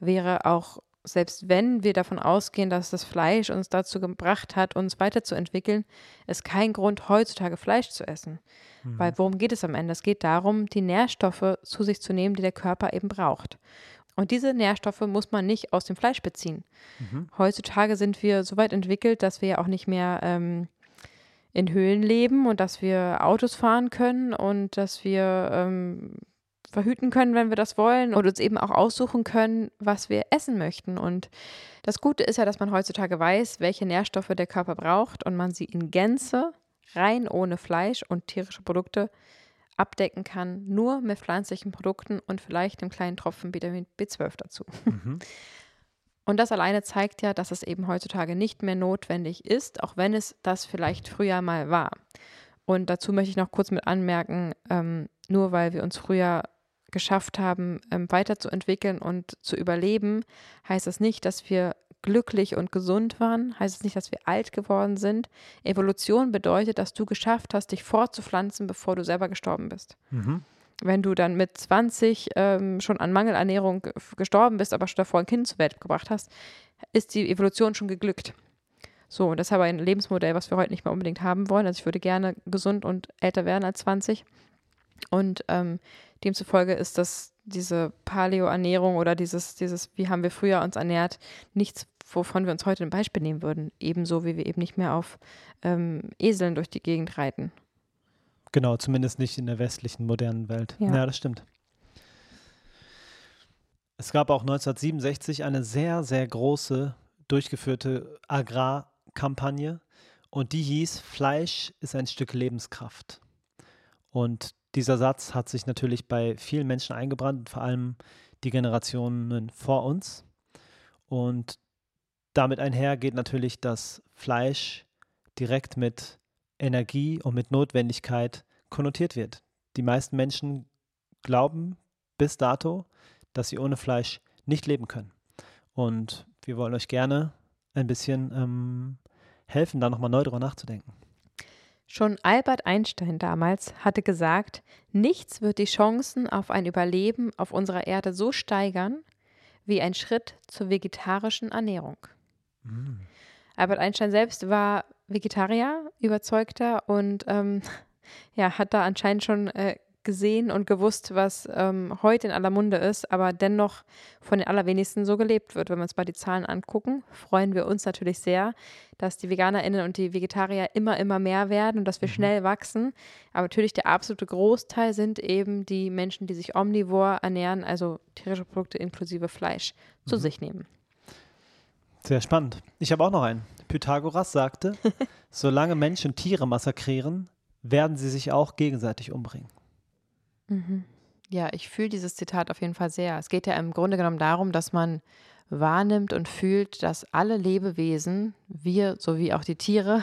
wäre auch, selbst wenn wir davon ausgehen, dass das Fleisch uns dazu gebracht hat, uns weiterzuentwickeln, ist kein Grund, heutzutage Fleisch zu essen. Mhm. Weil worum geht es am Ende? Es geht darum, die Nährstoffe zu sich zu nehmen, die der Körper eben braucht. Und diese Nährstoffe muss man nicht aus dem Fleisch beziehen. Mhm. Heutzutage sind wir so weit entwickelt, dass wir ja auch nicht mehr ähm, in Höhlen leben und dass wir Autos fahren können und dass wir ähm, verhüten können, wenn wir das wollen und uns eben auch aussuchen können, was wir essen möchten. Und das Gute ist ja, dass man heutzutage weiß, welche Nährstoffe der Körper braucht und man sie in Gänze rein ohne Fleisch und tierische Produkte abdecken kann, nur mit pflanzlichen Produkten und vielleicht einem kleinen Tropfen Vitamin B12 dazu. Mhm. Und das alleine zeigt ja, dass es eben heutzutage nicht mehr notwendig ist, auch wenn es das vielleicht früher mal war. Und dazu möchte ich noch kurz mit anmerken, ähm, nur weil wir uns früher geschafft haben, ähm, weiterzuentwickeln und zu überleben, heißt das nicht, dass wir glücklich und gesund waren, heißt es nicht, dass wir alt geworden sind. Evolution bedeutet, dass du geschafft hast, dich fortzupflanzen, bevor du selber gestorben bist. Mhm. Wenn du dann mit 20 ähm, schon an Mangelernährung gestorben bist, aber schon davor ein Kind zur Welt gebracht hast, ist die Evolution schon geglückt. So, und das ist aber ein Lebensmodell, was wir heute nicht mehr unbedingt haben wollen. Also ich würde gerne gesund und älter werden als 20. Und ähm, demzufolge ist das diese Paleo-Ernährung oder dieses, dieses, wie haben wir früher uns ernährt, nichts, wovon wir uns heute ein Beispiel nehmen würden. Ebenso wie wir eben nicht mehr auf ähm, Eseln durch die Gegend reiten. Genau, zumindest nicht in der westlichen modernen Welt. Ja, ja das stimmt. Es gab auch 1967 eine sehr, sehr große durchgeführte Agrarkampagne und die hieß Fleisch ist ein Stück Lebenskraft. Und dieser Satz hat sich natürlich bei vielen Menschen eingebrannt, vor allem die Generationen vor uns. Und damit einher geht natürlich, dass Fleisch direkt mit Energie und mit Notwendigkeit konnotiert wird. Die meisten Menschen glauben bis dato, dass sie ohne Fleisch nicht leben können. Und wir wollen euch gerne ein bisschen ähm, helfen, da nochmal neu drüber nachzudenken. Schon Albert Einstein damals hatte gesagt, nichts wird die Chancen auf ein Überleben auf unserer Erde so steigern wie ein Schritt zur vegetarischen Ernährung. Mm. Albert Einstein selbst war Vegetarier, überzeugter und ähm, ja, hat da anscheinend schon äh, gesehen und gewusst, was ähm, heute in aller Munde ist, aber dennoch von den allerwenigsten so gelebt wird. Wenn wir uns mal die Zahlen angucken, freuen wir uns natürlich sehr, dass die VeganerInnen und die Vegetarier immer, immer mehr werden und dass wir mhm. schnell wachsen. Aber natürlich der absolute Großteil sind eben die Menschen, die sich omnivor ernähren, also tierische Produkte inklusive Fleisch, mhm. zu sich nehmen. Sehr spannend. Ich habe auch noch einen. Pythagoras sagte, solange Menschen Tiere massakrieren, werden sie sich auch gegenseitig umbringen. Mhm. Ja, ich fühle dieses Zitat auf jeden Fall sehr. Es geht ja im Grunde genommen darum, dass man wahrnimmt und fühlt, dass alle Lebewesen, wir sowie auch die Tiere,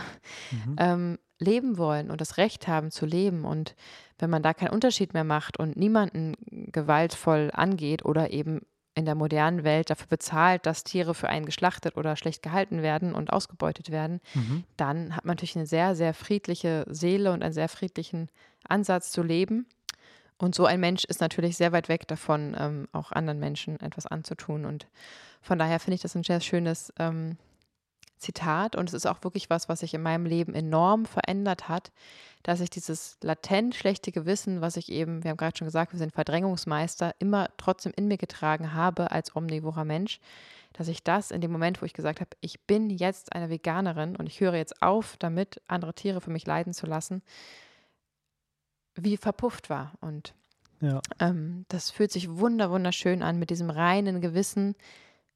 mhm. ähm, leben wollen und das Recht haben zu leben. Und wenn man da keinen Unterschied mehr macht und niemanden gewaltvoll angeht oder eben in der modernen Welt dafür bezahlt, dass Tiere für einen geschlachtet oder schlecht gehalten werden und ausgebeutet werden, mhm. dann hat man natürlich eine sehr, sehr friedliche Seele und einen sehr friedlichen Ansatz zu leben. Und so ein Mensch ist natürlich sehr weit weg davon, ähm, auch anderen Menschen etwas anzutun. Und von daher finde ich das ein sehr schönes ähm, Zitat. Und es ist auch wirklich was, was sich in meinem Leben enorm verändert hat, dass ich dieses latent schlechte Gewissen, was ich eben, wir haben gerade schon gesagt, wir sind Verdrängungsmeister, immer trotzdem in mir getragen habe als omnivorer Mensch, dass ich das in dem Moment, wo ich gesagt habe, ich bin jetzt eine Veganerin und ich höre jetzt auf, damit andere Tiere für mich leiden zu lassen, wie verpufft war. Und ja. ähm, das fühlt sich wunder, wunderschön an, mit diesem reinen Gewissen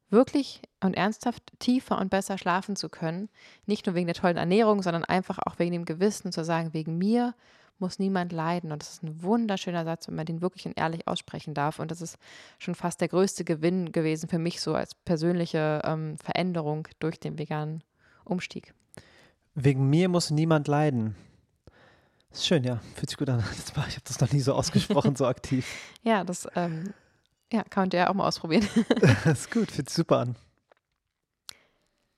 wirklich und ernsthaft tiefer und besser schlafen zu können. Nicht nur wegen der tollen Ernährung, sondern einfach auch wegen dem Gewissen zu sagen, wegen mir muss niemand leiden. Und das ist ein wunderschöner Satz, wenn man den wirklich und ehrlich aussprechen darf. Und das ist schon fast der größte Gewinn gewesen für mich so als persönliche ähm, Veränderung durch den veganen Umstieg. Wegen mir muss niemand leiden. Ist schön, ja. Fühlt sich gut an. Ich habe das noch nie so ausgesprochen, so aktiv. Ja, das ähm, ja, kann man ja auch mal ausprobieren. das ist gut, fühlt sich super an.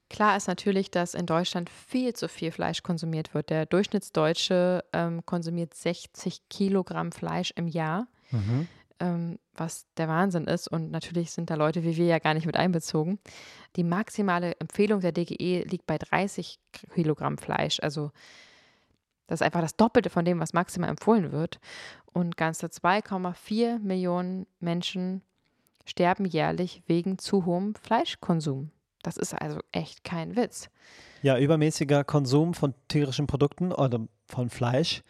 Klar ist natürlich, dass in Deutschland viel zu viel Fleisch konsumiert wird. Der Durchschnittsdeutsche ähm, konsumiert 60 Kilogramm Fleisch im Jahr, mhm. ähm, was der Wahnsinn ist. Und natürlich sind da Leute wie wir ja gar nicht mit einbezogen. Die maximale Empfehlung der DGE liegt bei 30 Kilogramm Fleisch. Also das ist einfach das Doppelte von dem, was maximal empfohlen wird. Und ganze 2,4 Millionen Menschen sterben jährlich wegen zu hohem Fleischkonsum. Das ist also echt kein Witz. Ja, übermäßiger Konsum von tierischen Produkten oder von Fleisch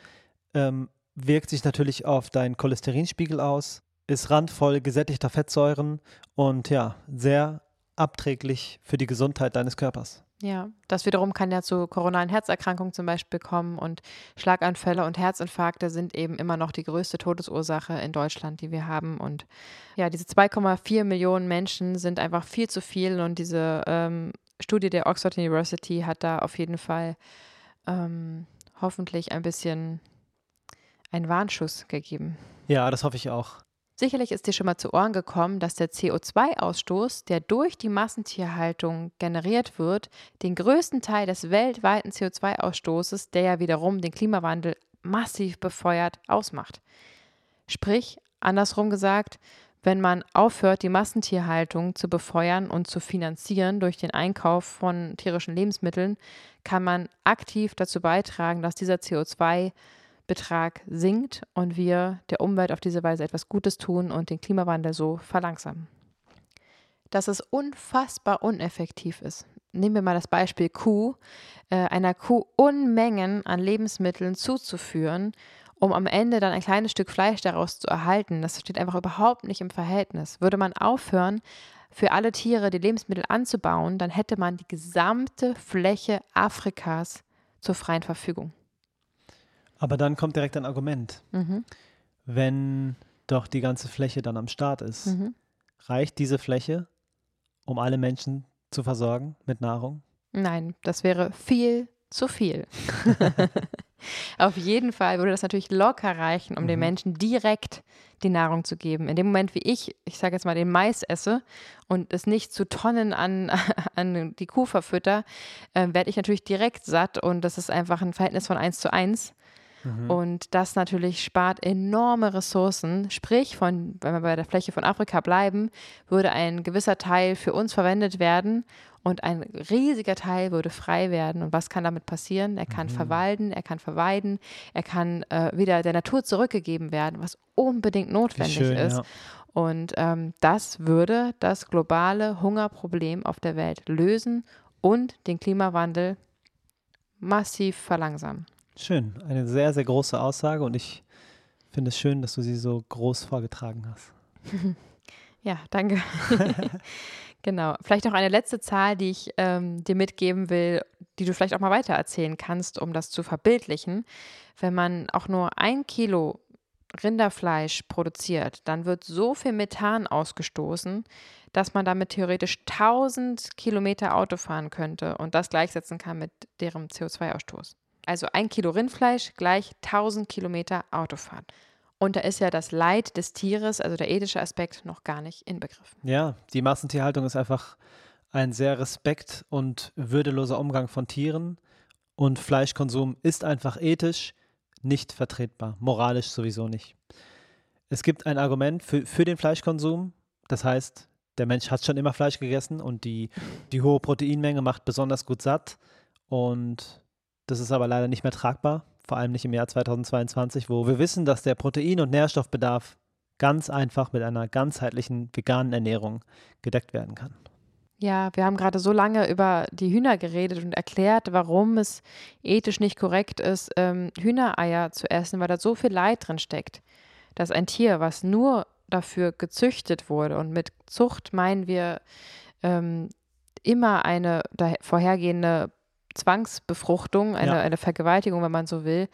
ähm, wirkt sich natürlich auf deinen Cholesterinspiegel aus, ist randvoll gesättigter Fettsäuren und ja, sehr abträglich für die Gesundheit deines Körpers. Ja, das wiederum kann ja zu koronaren Herzerkrankungen zum Beispiel kommen und Schlaganfälle und Herzinfarkte sind eben immer noch die größte Todesursache in Deutschland, die wir haben. Und ja, diese 2,4 Millionen Menschen sind einfach viel zu viel und diese ähm, Studie der Oxford University hat da auf jeden Fall ähm, hoffentlich ein bisschen einen Warnschuss gegeben. Ja, das hoffe ich auch. Sicherlich ist dir schon mal zu Ohren gekommen, dass der CO2-Ausstoß, der durch die Massentierhaltung generiert wird, den größten Teil des weltweiten CO2-Ausstoßes, der ja wiederum den Klimawandel massiv befeuert, ausmacht. Sprich, andersrum gesagt, wenn man aufhört, die Massentierhaltung zu befeuern und zu finanzieren durch den Einkauf von tierischen Lebensmitteln, kann man aktiv dazu beitragen, dass dieser CO2 Betrag sinkt und wir der Umwelt auf diese Weise etwas Gutes tun und den Klimawandel so verlangsamen. Dass es unfassbar uneffektiv ist. Nehmen wir mal das Beispiel Kuh, äh, einer Kuh Unmengen an Lebensmitteln zuzuführen, um am Ende dann ein kleines Stück Fleisch daraus zu erhalten. Das steht einfach überhaupt nicht im Verhältnis. Würde man aufhören, für alle Tiere die Lebensmittel anzubauen, dann hätte man die gesamte Fläche Afrikas zur freien Verfügung. Aber dann kommt direkt ein Argument. Mhm. Wenn doch die ganze Fläche dann am Start ist, Mhm. reicht diese Fläche, um alle Menschen zu versorgen mit Nahrung? Nein, das wäre viel zu viel. Auf jeden Fall würde das natürlich locker reichen, um den Mhm. Menschen direkt die Nahrung zu geben. In dem Moment, wie ich, ich sage jetzt mal, den Mais esse und es nicht zu Tonnen an, an die Kuh verfütter, äh, werde ich natürlich direkt satt und das ist einfach ein Verhältnis von 1 zu 1. Mhm. Und das natürlich spart enorme Ressourcen. Sprich, von, wenn wir bei der Fläche von Afrika bleiben, würde ein gewisser Teil für uns verwendet werden und ein riesiger Teil würde frei werden. Und was kann damit passieren? Er kann Mhm. verwalden, er kann verweiden, er kann äh, wieder der Natur zurückgegeben werden, was unbedingt notwendig schön, ist. ja. Und ähm, das würde das globale Hungerproblem auf der Welt lösen und den Klimawandel massiv verlangsamen. Schön. Eine sehr, sehr große Aussage und ich finde es schön, dass du sie so groß vorgetragen hast. Ja, danke. genau. Vielleicht noch eine letzte Zahl, die ich ähm, dir mitgeben will, die du vielleicht auch mal weitererzählen kannst, um das zu verbildlichen. Wenn man auch nur ein Kilo Rinderfleisch produziert, dann wird so viel Methan ausgestoßen, dass man damit theoretisch 1000 Kilometer Auto fahren könnte und das gleichsetzen kann mit deren CO2-Ausstoß. Also ein Kilo Rindfleisch gleich 1000 Kilometer Autofahren. Und da ist ja das Leid des Tieres, also der ethische Aspekt, noch gar nicht inbegriffen. Ja, die Massentierhaltung ist einfach ein sehr respekt- und würdeloser Umgang von Tieren und Fleischkonsum ist einfach ethisch nicht vertretbar, moralisch sowieso nicht. Es gibt ein Argument für, für den Fleischkonsum, das heißt, der Mensch hat schon immer Fleisch gegessen und die, die hohe Proteinmenge macht besonders gut satt und das ist aber leider nicht mehr tragbar, vor allem nicht im Jahr 2022, wo wir wissen, dass der Protein- und Nährstoffbedarf ganz einfach mit einer ganzheitlichen veganen Ernährung gedeckt werden kann. Ja, wir haben gerade so lange über die Hühner geredet und erklärt, warum es ethisch nicht korrekt ist, ähm, Hühnereier zu essen, weil da so viel Leid drin steckt. Dass ein Tier, was nur dafür gezüchtet wurde, und mit Zucht meinen wir ähm, immer eine vorhergehende Zwangsbefruchtung, eine, Ja. eine Vergewaltigung, wenn man so will,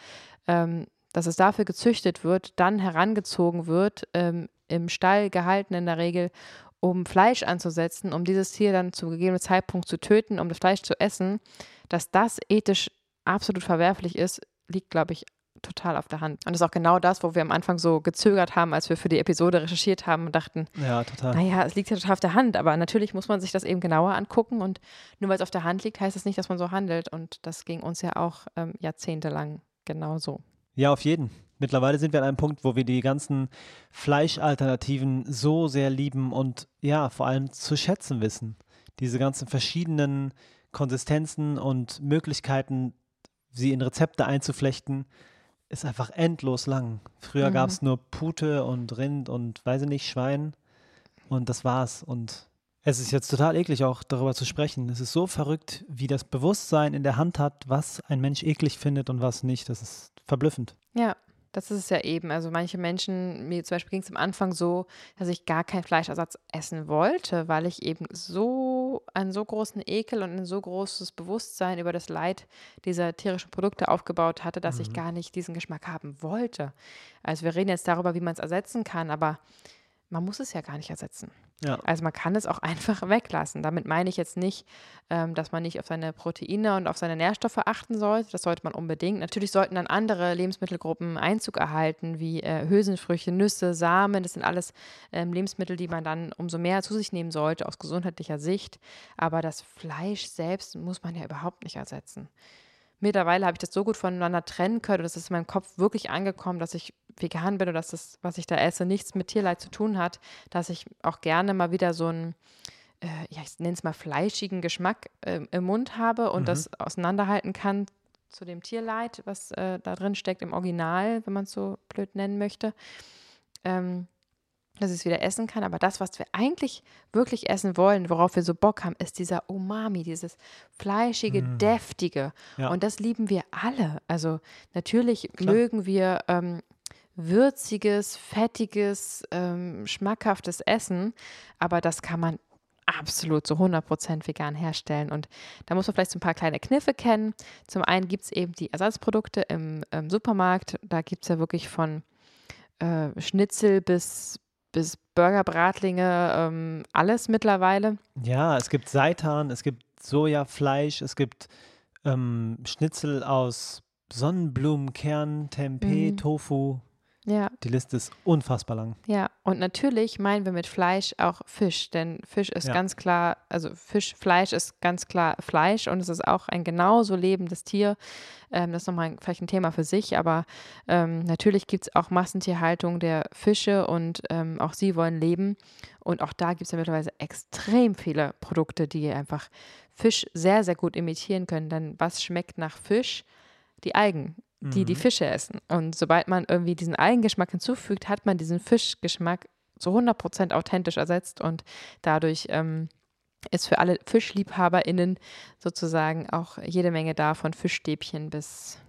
ähm, dass es dafür gezüchtet wird, dann herangezogen wird, ähm, im Stall gehalten in der Regel, um Fleisch anzusetzen, um dieses Tier dann zu gegebenen Zeitpunkt zu töten, um das Fleisch zu essen, dass das ethisch absolut verwerflich ist, liegt, glaube ich, total auf der Hand. Und das ist auch genau das, wo wir am Anfang so gezögert haben, als wir für die Episode recherchiert haben und dachten, Ja, total. naja, es liegt ja total auf der Hand, aber natürlich muss man sich das eben genauer angucken und nur weil es auf der Hand liegt, heißt das nicht, dass man so handelt und das ging uns ja auch ähm, jahrzehntelang genauso. Ja, auf jeden. Mittlerweile sind wir an einem Punkt, wo wir die ganzen Fleischalternativen so sehr lieben und ja, vor allem zu schätzen wissen. Diese ganzen verschiedenen Konsistenzen und Möglichkeiten, sie in Rezepte einzuflechten, ist einfach endlos lang. Früher Mhm. gab es nur Pute und Rind und weiß ich nicht, Schwein und das war's. Und es ist jetzt total eklig auch darüber zu sprechen. Es ist so verrückt, wie das Bewusstsein in der Hand hat, was ein Mensch eklig findet und was nicht. Das ist verblüffend. Ja, das ist es ja eben. Also manche Menschen, mir zum Beispiel ging es am Anfang so, dass ich gar keinen Fleischersatz essen wollte, weil ich eben so einen so großen Ekel und ein so großes Bewusstsein über das Leid dieser tierischen Produkte aufgebaut hatte, dass ich Mhm. gar nicht diesen Geschmack haben wollte. Also wir reden jetzt darüber, wie man es ersetzen kann, aber man muss es ja gar nicht ersetzen. Ja. Also man kann es auch einfach weglassen. Damit meine ich jetzt nicht, ähm, dass man nicht auf seine Proteine und auf seine Nährstoffe achten sollte. Das sollte man unbedingt. Natürlich sollten dann andere Lebensmittelgruppen Einzug erhalten, wie äh, Hülsenfrüchte, Nüsse, Samen. Das sind alles ähm, Lebensmittel, die man dann umso mehr zu sich nehmen sollte aus gesundheitlicher Sicht. Aber das Fleisch selbst muss man ja überhaupt nicht ersetzen. Mittlerweile habe ich das so gut voneinander trennen können und es ist in meinem Kopf wirklich angekommen, dass ich vegan bin und dass das, was ich da esse, nichts mit Tierleid zu tun hat, dass ich auch gerne mal wieder so einen, äh, ja, ich nenne es mal fleischigen Geschmack äh, im Mund habe und Mhm. das auseinanderhalten kann zu dem Tierleid, was äh, da drin steckt im Original, wenn man es so blöd nennen möchte. Ähm, dass ich es wieder essen kann. Aber das, was wir eigentlich wirklich essen wollen, worauf wir so Bock haben, ist dieser Umami, dieses fleischige, mm. deftige. Ja. Und das lieben wir alle. Also natürlich Klar. mögen wir ähm, würziges, fettiges, ähm, schmackhaftes Essen, aber das kann man absolut zu 100% vegan herstellen. Und da muss man vielleicht so ein paar kleine Kniffe kennen. Zum einen gibt es eben die Ersatzprodukte im, im Supermarkt. Da gibt es ja wirklich von äh, Schnitzel bis, bis Burgerbratlinge, ähm, alles mittlerweile. Ja, es gibt Seitan, es gibt Sojafleisch, es gibt ähm, Schnitzel aus Sonnenblumenkern, Tempeh, mhm. Tofu. Ja. Die Liste ist unfassbar lang. Ja, und natürlich meinen wir mit Fleisch auch Fisch, denn Fisch ist ja. ganz klar, also Fisch, Fleisch ist ganz klar Fleisch und es ist auch ein genauso lebendes Tier. Ähm, das ist nochmal vielleicht ein Thema für sich, aber ähm, natürlich gibt es auch Massentierhaltung der Fische und ähm, auch sie wollen leben. Und auch da gibt es ja mittlerweile extrem viele Produkte, die einfach Fisch sehr, sehr gut imitieren können. Denn was schmeckt nach Fisch? Die Algen die die mhm. Fische essen. Und sobald man irgendwie diesen Eigengeschmack hinzufügt, hat man diesen Fischgeschmack zu 100% authentisch ersetzt und dadurch ähm, ist für alle FischliebhaberInnen sozusagen auch jede Menge da, von Fischstäbchen bis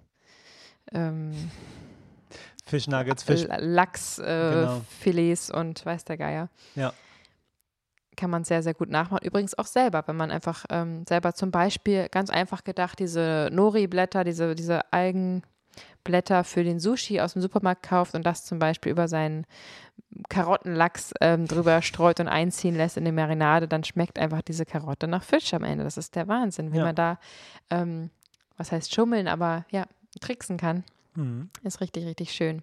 ähm, Fischnuggets, Fisch. Lachsfilets äh, genau. und weiß der Geier. Ja. Kann man sehr, sehr gut nachmachen. Übrigens auch selber, wenn man einfach ähm, selber zum Beispiel ganz einfach gedacht, diese Nori-Blätter, diese, diese Algen, Blätter für den Sushi aus dem Supermarkt kauft und das zum Beispiel über seinen Karottenlachs ähm, drüber streut und einziehen lässt in die Marinade, dann schmeckt einfach diese Karotte nach Fisch am Ende. Das ist der Wahnsinn, wie ja. man da, ähm, was heißt schummeln, aber ja, tricksen kann. Mhm. Ist richtig, richtig schön.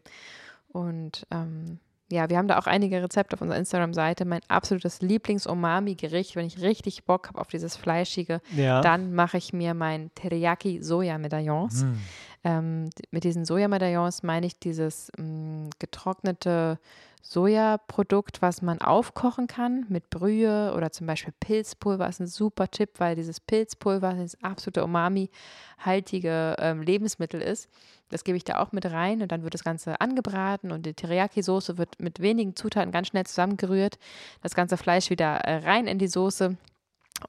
Und ähm, ja, wir haben da auch einige Rezepte auf unserer Instagram-Seite. Mein absolutes Lieblings-Omami-Gericht, wenn ich richtig Bock habe auf dieses Fleischige, ja. dann mache ich mir mein Teriyaki-Soja-Medaillons. Mm. Ähm, mit diesen Sojamedaillons meine ich dieses mh, mm, getrocknete Sojaprodukt, was man aufkochen kann mit Brühe oder zum Beispiel Pilzpulver ist ein super Tipp, weil dieses Pilzpulver das absolute Umami-haltige ähm, Lebensmittel ist. Das gebe ich da auch mit rein und dann wird das Ganze angebraten und die Teriyaki-Soße wird mit wenigen Zutaten ganz schnell zusammengerührt. Das ganze Fleisch wieder äh, rein in die Soße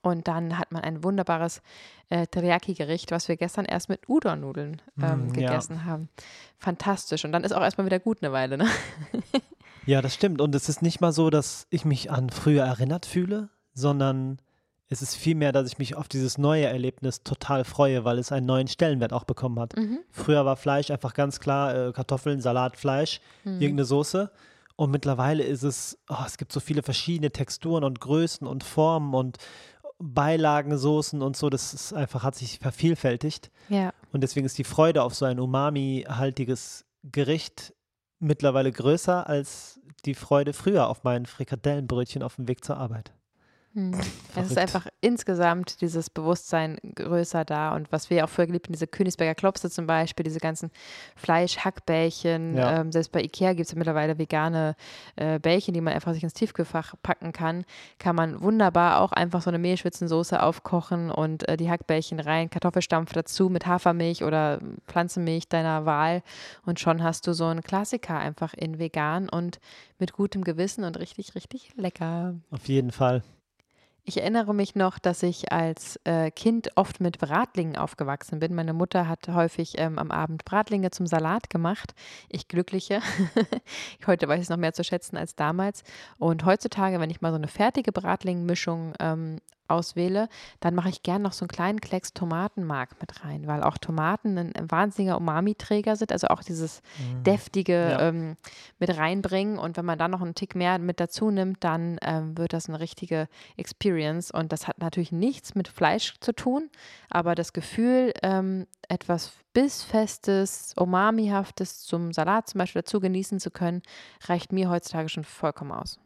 und dann hat man ein wunderbares äh, Teriyaki-Gericht, was wir gestern erst mit Udon-Nudeln ähm, mm, gegessen ja. haben. Fantastisch. Und dann ist auch erstmal wieder gut eine Weile, ne? ja, das stimmt. Und es ist nicht mal so, dass ich mich an früher erinnert fühle, sondern es ist vielmehr, dass ich mich auf dieses neue Erlebnis total freue, weil es einen neuen Stellenwert auch bekommen hat. Mhm. Früher war Fleisch einfach ganz klar äh, Kartoffeln, Salat, Fleisch, mhm. irgendeine Soße. Und mittlerweile ist es, oh, es gibt so viele verschiedene Texturen und Größen und Formen und, Beilagen, Soßen und so, das ist einfach, hat sich vervielfältigt. Ja. Und deswegen ist die Freude auf so ein umami-haltiges Gericht mittlerweile größer als die Freude früher auf mein Frikadellenbrötchen auf dem Weg zur Arbeit. Hm. Es ist einfach insgesamt dieses Bewusstsein größer da und was wir auch früher geliebt haben, diese Königsberger Klopse zum Beispiel, diese ganzen Fleisch-Hackbällchen. Ja. Ähm, selbst bei Ikea gibt es ja mittlerweile vegane äh, Bällchen, die man einfach sich ins Tiefkühlfach packen kann. Kann man wunderbar auch einfach so eine Mehlschwitzensoße aufkochen und äh, die Hackbällchen rein, Kartoffelstampf dazu mit Hafermilch oder Pflanzenmilch deiner Wahl und schon hast du so einen Klassiker einfach in vegan und mit gutem Gewissen und richtig, richtig lecker. Auf jeden Fall. Ich erinnere mich noch, dass ich als äh, Kind oft mit Bratlingen aufgewachsen bin. Meine Mutter hat häufig ähm, am Abend Bratlinge zum Salat gemacht. Ich glückliche. Heute weiß ich es noch mehr zu schätzen als damals. Und heutzutage, wenn ich mal so eine fertige Bratlingmischung ähm, auswähle, dann mache ich gern noch so einen kleinen Klecks Tomatenmark mit rein, weil auch Tomaten ein, wahnsinniger Umami-Träger sind, also auch dieses mhm. deftige ja. ähm, mit reinbringen und wenn man dann noch einen Tick mehr mit dazu nimmt, dann ähm, wird das eine richtige Experience und das hat natürlich nichts mit Fleisch zu tun, aber das Gefühl, ähm, etwas bissfestes, umamihaftes zum Salat zum Beispiel dazu genießen zu können, reicht mir heutzutage schon vollkommen aus.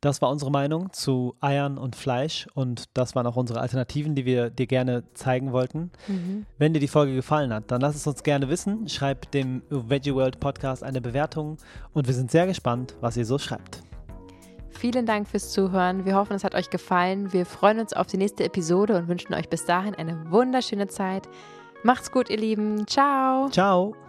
Das war unsere Meinung zu Eiern und Fleisch und das waren auch unsere Alternativen, die wir dir gerne zeigen wollten. Mhm. Wenn dir die Folge gefallen hat, dann lass es uns gerne wissen. Schreib dem Veggie World Podcast eine Bewertung und wir sind sehr gespannt, was ihr so schreibt. Vielen Dank fürs Zuhören. Wir hoffen, es hat euch gefallen. Wir freuen uns auf die nächste Episode und wünschen euch bis dahin eine wunderschöne Zeit. Macht's gut, ihr Lieben. Ciao. Ciao.